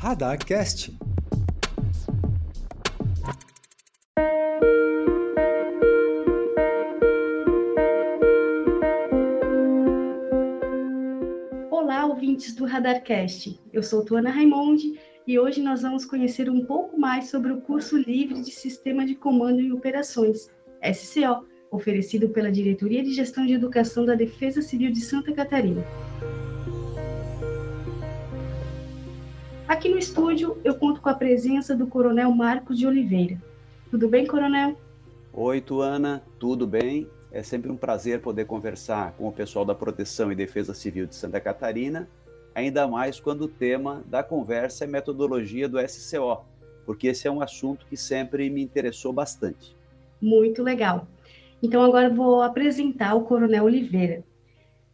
Radarcast. Olá, ouvintes do Radarcast. Eu sou Tuana Raimonde e hoje nós vamos conhecer um pouco mais sobre o curso livre de Sistema de Comando e Operações, SCO, oferecido pela Diretoria de Gestão de Educação da Defesa Civil de Santa Catarina. Aqui no estúdio, eu conto com a presença do Coronel Marcos de Oliveira. Tudo bem, Coronel? Oi, Tuana, tudo bem? É sempre um prazer poder conversar com o pessoal da Proteção e Defesa Civil de Santa Catarina, ainda mais quando o tema da conversa é metodologia do SCO, porque esse é um assunto que sempre me interessou bastante. Muito legal. Então agora vou apresentar o Coronel Oliveira.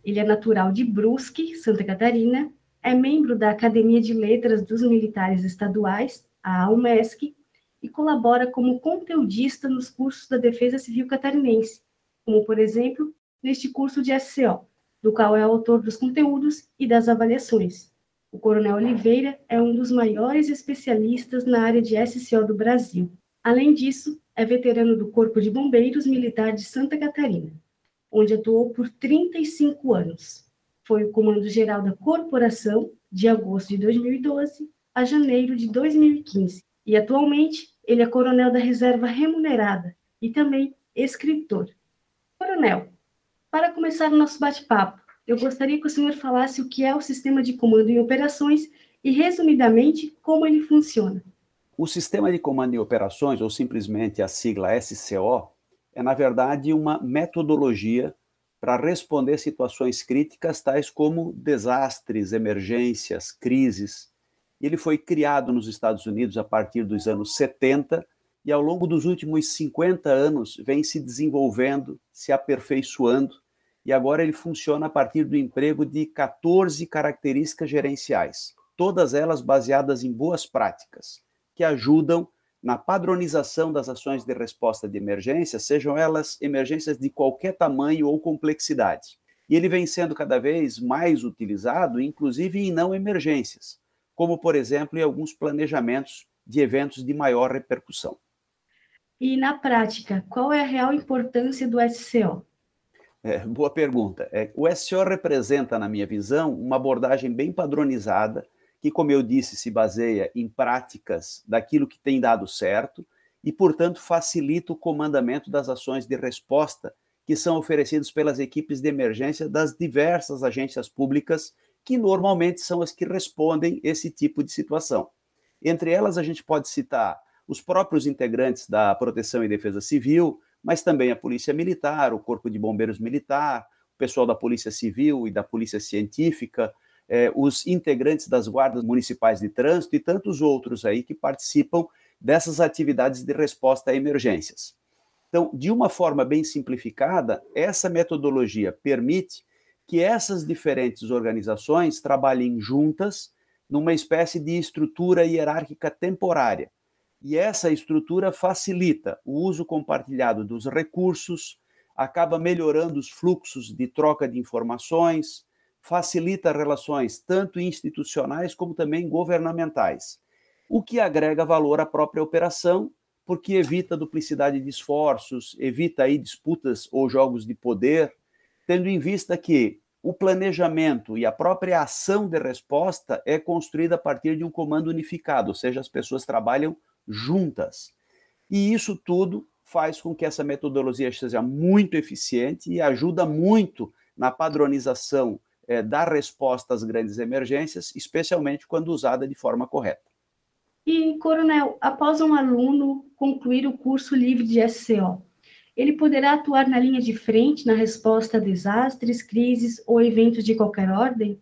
Ele é natural de Brusque, Santa Catarina, é membro da Academia de Letras dos Militares Estaduais, a AUMESC, e colabora como conteudista nos cursos da Defesa Civil Catarinense, como, por exemplo, neste curso de SCO, do qual é autor dos conteúdos e das avaliações. O Coronel Oliveira é um dos maiores especialistas na área de SCO do Brasil. Além disso, é veterano do Corpo de Bombeiros Militar de Santa Catarina, onde atuou por 35 anos. Foi o comando-geral da corporação de agosto de 2012 a janeiro de 2015 e atualmente ele é coronel da reserva remunerada e também escritor. Coronel, para começar o nosso bate-papo, eu gostaria que o senhor falasse o que é o sistema de comando em operações e, resumidamente, como ele funciona. O sistema de comando em operações, ou simplesmente a sigla SCO, é, na verdade, uma metodologia para responder situações críticas tais como desastres, emergências, crises. Ele foi criado nos Estados Unidos a partir dos anos 70 e, ao longo dos últimos 50 anos, vem se desenvolvendo, se aperfeiçoando, e agora ele funciona a partir do emprego de 14 características gerenciais, todas elas baseadas em boas práticas que ajudam na padronização das ações de resposta de emergência, sejam elas emergências de qualquer tamanho ou complexidade. E ele vem sendo cada vez mais utilizado, inclusive em não emergências, como, por exemplo, em alguns planejamentos de eventos de maior repercussão. E na prática, qual é a real importância do SCO? É, boa pergunta. É, o SCO representa, na minha visão, uma abordagem bem padronizada que, como eu disse, se baseia em práticas daquilo que tem dado certo e, portanto, facilita o comandamento das ações de resposta que são oferecidas pelas equipes de emergência das diversas agências públicas, que normalmente são as que respondem esse tipo de situação. Entre elas, a gente pode citar os próprios integrantes da Proteção e Defesa Civil, mas também a Polícia Militar, o Corpo de Bombeiros Militar, o pessoal da Polícia Civil e da Polícia Científica, eh, os integrantes das guardas municipais de trânsito e tantos outros aí que participam dessas atividades de resposta a emergências. Então, de uma forma bem simplificada, essa metodologia permite que essas diferentes organizações trabalhem juntas numa espécie de estrutura hierárquica temporária. E essa estrutura facilita o uso compartilhado dos recursos, acaba melhorando os fluxos de troca de informações, facilita relações tanto institucionais como também governamentais, o que agrega valor à própria operação, porque evita duplicidade de esforços, evita aí disputas ou jogos de poder, tendo em vista que o planejamento e a própria ação de resposta é construída a partir de um comando unificado, ou seja, as pessoas trabalham juntas. E isso tudo faz com que essa metodologia seja muito eficiente e ajuda muito na padronização é, dar resposta às grandes emergências, especialmente quando usada de forma correta. E, Coronel, após um aluno concluir o curso livre de SCO, ele poderá atuar na linha de frente na resposta a desastres, crises ou eventos de qualquer ordem?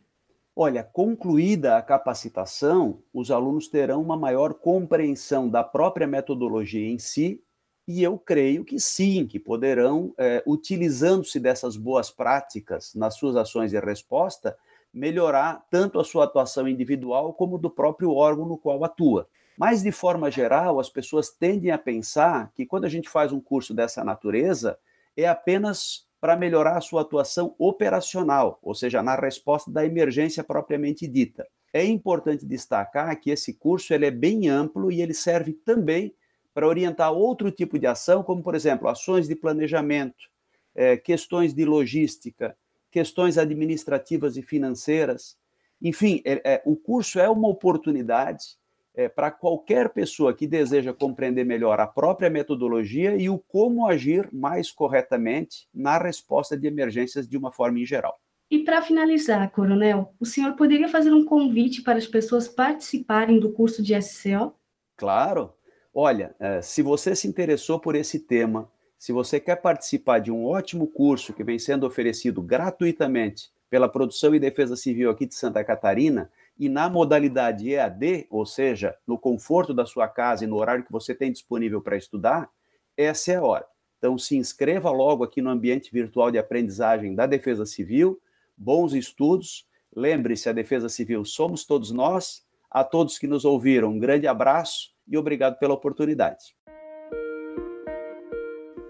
Olha, concluída a capacitação, os alunos terão uma maior compreensão da própria metodologia em si e eu creio que sim, que poderão, é, utilizando-se dessas boas práticas nas suas ações de resposta, melhorar tanto a sua atuação individual como do próprio órgão no qual atua. Mas, de forma geral, as pessoas tendem a pensar que quando a gente faz um curso dessa natureza, é apenas para melhorar a sua atuação operacional, ou seja, na resposta da emergência propriamente dita. é importante destacar que esse curso ele é bem amplo e ele serve também para orientar outro tipo de ação, como, por exemplo, ações de planejamento, é, questões de logística, questões administrativas e financeiras. Enfim, é, é, o curso é uma oportunidade é, para qualquer pessoa que deseja compreender melhor a própria metodologia e o como agir mais corretamente na resposta de emergências de uma forma em geral. E para finalizar, Coronel, o senhor poderia fazer um convite para as pessoas participarem do curso de SCO? Claro. Olha, é, se você se interessou por esse tema, se você quer participar de um ótimo curso que vem sendo oferecido gratuitamente pela Produção e Defesa Civil aqui de Santa Catarina, e na modalidade EAD, ou seja, no conforto da sua casa e no horário que você tem disponível para estudar, essa é a hora. Então, se inscreva logo aqui no ambiente virtual de aprendizagem da Defesa Civil bons estudos. Lembre-se, a Defesa Civil somos todos nós. A todos que nos ouviram, um grande abraço e obrigado pela oportunidade.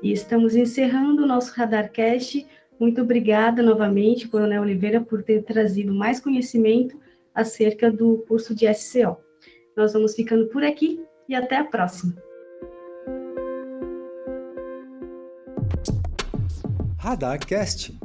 E estamos encerrando o nosso Radarcast. Muito obrigada novamente, Coronel Oliveira, por ter trazido mais conhecimento acerca do curso de SCO. Nós vamos ficando por aqui e até a próxima. Radarcast